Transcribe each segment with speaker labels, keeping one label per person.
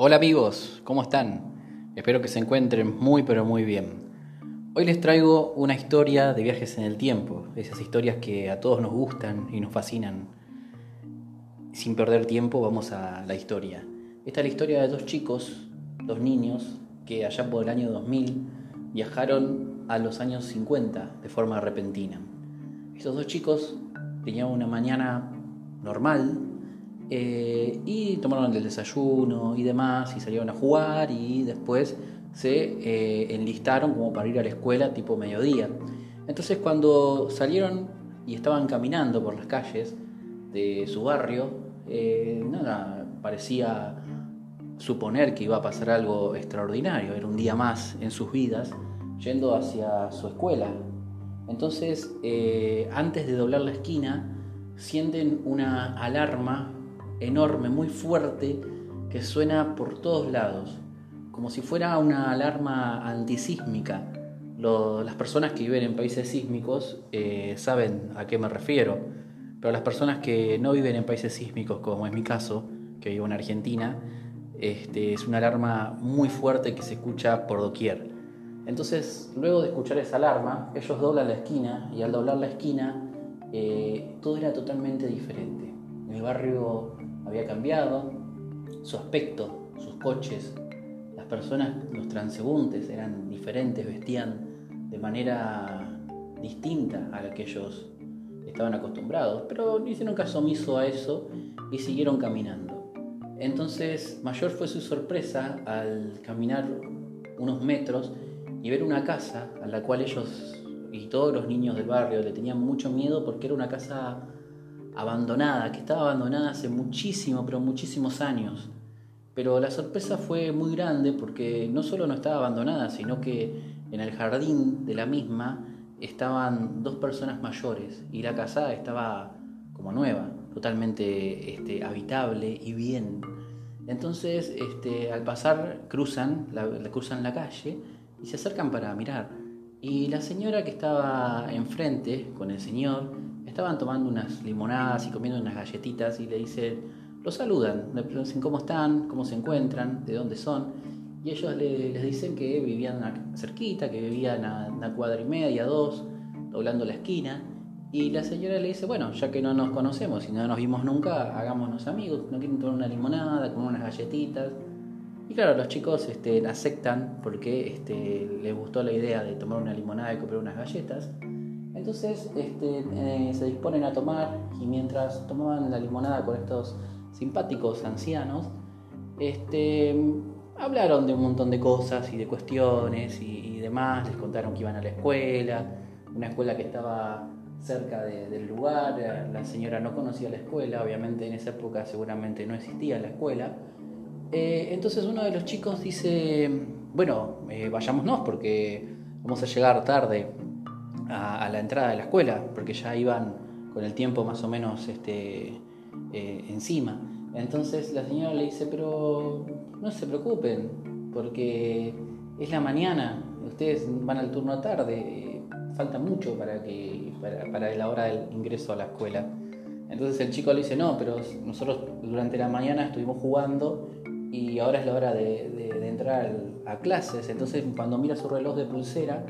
Speaker 1: Hola amigos, ¿cómo están? Espero que se encuentren muy pero muy bien. Hoy les traigo una historia de viajes en el tiempo, esas historias que a todos nos gustan y nos fascinan. Sin perder tiempo vamos a la historia. Esta es la historia de dos chicos, dos niños, que allá por el año 2000 viajaron a los años 50 de forma repentina. Estos dos chicos tenían una mañana normal, eh, y tomaron el desayuno y demás y salieron a jugar y después se eh, enlistaron como para ir a la escuela tipo mediodía. Entonces cuando salieron y estaban caminando por las calles de su barrio, eh, nada, parecía suponer que iba a pasar algo extraordinario, era un día más en sus vidas yendo hacia su escuela. Entonces, antes de doblar la esquina, sienten una alarma enorme, muy fuerte, que suena por todos lados, como si fuera una alarma antisísmica. las personas que viven en países sísmicos eh, saben a qué me refiero, pero las personas que no viven en países sísmicos, como es mi caso, que vivo en Argentina, este, es una alarma muy fuerte que se escucha por doquier. Entonces, luego de escuchar esa alarma, ellos doblan la esquina y al doblar la esquina, eh, todo era totalmente diferente. El barrio había cambiado, su aspecto, sus coches, las personas, los transeúntes eran diferentes, vestían de manera distinta a la que ellos estaban acostumbrados, pero no hicieron caso omiso a eso y siguieron caminando. Entonces, mayor fue su sorpresa al caminar unos metros y ver una casa a la cual ellos y todos los niños del barrio le tenían mucho miedo porque era una casa abandonada, que estaba abandonada hace muchísimo, pero muchísimos años. Pero la sorpresa fue muy grande porque no solo no estaba abandonada, sino que en el jardín de la misma estaban dos personas mayores y la casa estaba como nueva, totalmente este, habitable y bien. Entonces, este, al pasar, cruzan la, cruzan la calle y se acercan para mirar. Y la señora que estaba enfrente con el señor estaban tomando unas limonadas y comiendo unas galletitas y le dicen, los saludan, le preguntan cómo están, cómo se encuentran, de dónde son. Y ellos les dicen que vivían cerquita, que vivían a una cuadra y media, dos, doblando la esquina. Y la señora le dice, bueno, ya que no nos conocemos y no nos vimos nunca, hagámonos amigos, no quieren tomar una limonada, comer unas galletitas. Y claro, los chicos este, aceptan porque este, les gustó la idea de tomar una limonada y comprar unas galletas. Entonces este, eh, se disponen a tomar y mientras tomaban la limonada con estos simpáticos ancianos, este, hablaron de un montón de cosas y de cuestiones y, demás, les contaron que iban a la escuela, una escuela que estaba cerca del lugar, la señora no conocía la escuela, obviamente en esa época seguramente no existía la escuela. Eh, entonces uno de los chicos dice, bueno, eh, vayámonos porque vamos a llegar tarde a, la entrada de la escuela, porque ya iban con el tiempo más o menos este, eh, encima. Entonces la señora le dice, pero no se preocupen, porque es la mañana, ustedes van al turno tarde, falta mucho para, que, para, la hora del ingreso a la escuela. Entonces el chico le dice, no, pero nosotros durante la mañana estuvimos jugando y ahora es la hora de, entrar a clases. Entonces cuando mira su reloj de pulsera,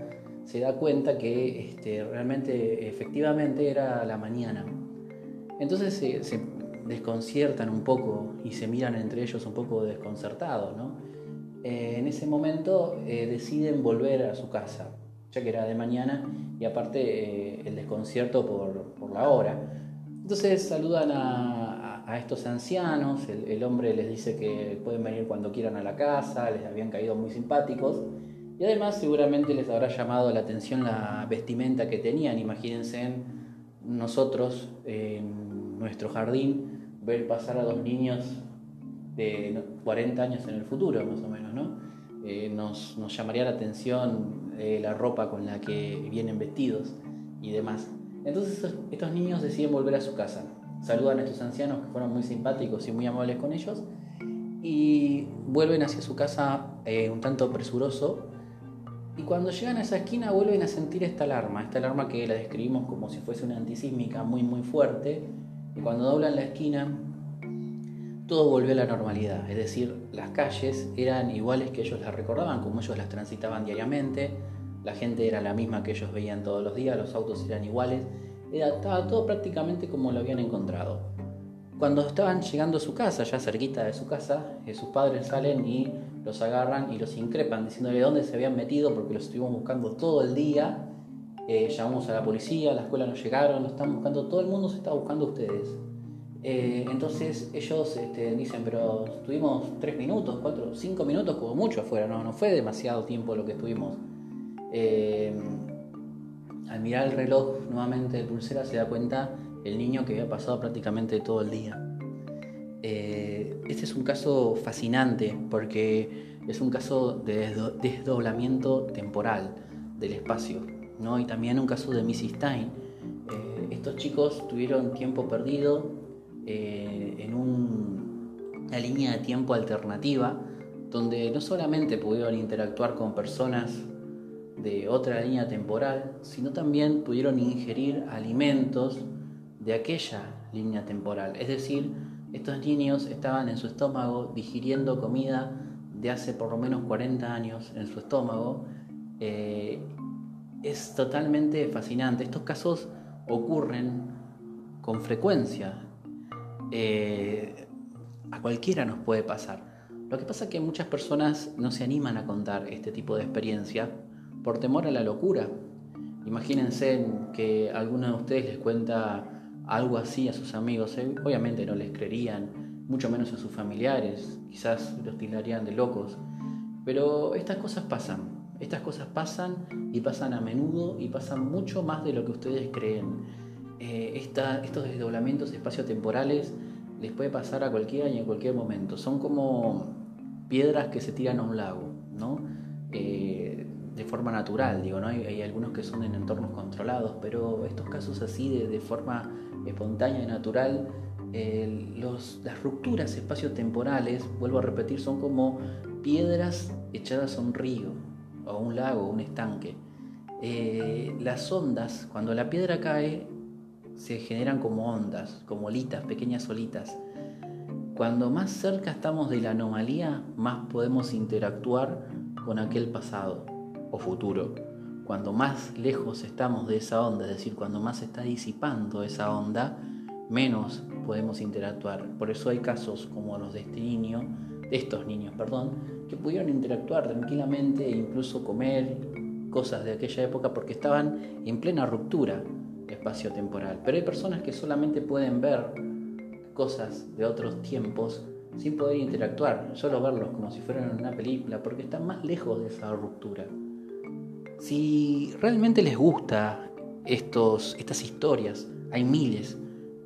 Speaker 1: se da cuenta que este, realmente, efectivamente, era la mañana. Entonces se, desconciertan un poco y se miran entre ellos un poco desconcertados. ¿no? Eh, en ese momento eh, deciden volver a su casa, ya que era de mañana y aparte eh, el desconcierto por, la hora. Entonces saludan a, estos ancianos, el, hombre les dice que pueden venir cuando quieran a la casa, les habían caído muy simpáticos y además seguramente les habrá llamado la atención la vestimenta que tenían. Imagínense nosotros en nuestro jardín ver pasar a dos niños de 40 años en el futuro, más o menos, ¿no? Eh, nos, llamaría la atención eh, la ropa con la que vienen vestidos y demás. Entonces estos niños deciden volver a su casa. Saludan a estos ancianos que fueron muy simpáticos y muy amables con ellos y vuelven hacia su casa eh, un tanto presuroso Y cuando llegan a esa esquina vuelven a sentir esta alarma, esta alarma que la describimos como si fuese una antisísmica muy muy fuerte. Y cuando doblan la esquina, todo volvió a la normalidad. Es decir, las calles eran iguales que ellos las recordaban, como ellos las transitaban diariamente. La gente era la misma que ellos veían todos los días, los autos eran iguales. Era, estaba todo prácticamente como lo habían encontrado. Cuando estaban llegando a su casa, ya cerquita de su casa, eh, sus padres salen y los agarran y los increpan, diciéndole dónde se habían metido porque los estuvimos buscando todo el día. Eh, llamamos a la policía, a la escuela no llegaron, lo están buscando, todo el mundo se está buscando a ustedes. Eh, entonces ellos este, dicen, pero estuvimos tres minutos, cuatro, cinco minutos como mucho afuera, no, fue demasiado tiempo lo que estuvimos. Eh, al mirar el reloj nuevamente de pulsera se da cuenta el niño que había pasado prácticamente todo el día. este es un caso fascinante porque es un caso de desdoblamiento temporal del espacio, ¿no? y también un caso de Missy Stein. estos chicos tuvieron tiempo perdido, eh, en una línea de tiempo alternativa donde no solamente pudieron interactuar con personas de otra línea temporal, sino también pudieron ingerir alimentos de aquella línea temporal. Es decir, estos niños estaban en su estómago digiriendo comida de hace por lo menos 40 años en su estómago. Eh, es totalmente fascinante. Estos casos ocurren con frecuencia eh, a cualquiera nos puede pasar. Lo que pasa es que muchas personas no se animan a contar este tipo de experiencia por temor a la locura. Imagínense que alguno de ustedes les cuenta algo así a sus amigos, eh, obviamente no les creerían, mucho menos a sus familiares, quizás los tildarían de locos. Pero estas cosas pasan, estas cosas pasan y pasan a menudo y pasan mucho más de lo que ustedes creen. Eh, estos desdoblamientos espaciotemporales les puede pasar a cualquiera y en cualquier momento. Son como piedras que se tiran a un lago, ¿no? Eh, forma natural, digo, ¿no? Hay, algunos que son en entornos controlados, pero estos casos así de, forma espontánea y natural, las rupturas espaciotemporales, vuelvo a repetir, son como piedras echadas a un río, o a un lago, o un estanque. Eh, las ondas, cuando la piedra cae, se generan como ondas, como olitas, pequeñas olitas. Cuando más cerca estamos de la anomalía, más podemos interactuar con aquel pasado o futuro. Cuando más lejos estamos de esa onda, es decir, cuando más se está disipando esa onda, menos podemos interactuar. Por eso hay casos como los de este niño, de estos niños, perdón, que pudieron interactuar tranquilamente e incluso comer cosas de aquella época porque estaban en plena ruptura espacio-temporal. Pero hay personas que solamente pueden ver cosas de otros tiempos sin poder interactuar, solo verlos como si fueran una película, porque están más lejos de esa ruptura. Si realmente les gusta estos, estas historias, hay miles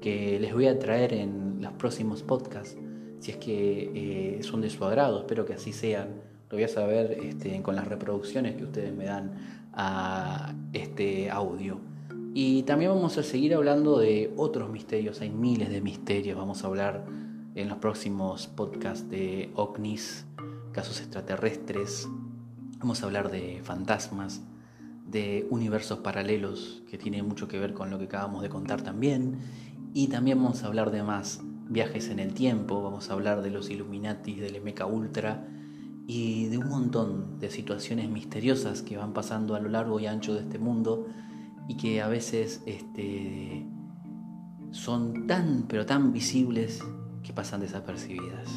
Speaker 1: que les voy a traer en los próximos podcasts, si es que eh, son de su agrado, espero que así sean. Lo voy a saber este, con las reproducciones que ustedes me dan a este audio. Y también vamos a seguir hablando de otros misterios, hay miles de misterios, vamos a hablar en los próximos podcasts de ovnis, casos extraterrestres, vamos a hablar de fantasmas, de universos paralelos, que tiene mucho que ver con lo que acabamos de contar también, y también vamos a hablar de más viajes en el tiempo, vamos a hablar de los Illuminatis, del Mecha Ultra y de un montón de situaciones misteriosas que van pasando a lo largo y ancho de este mundo y que a veces este, son tan, pero tan visibles que pasan desapercibidas.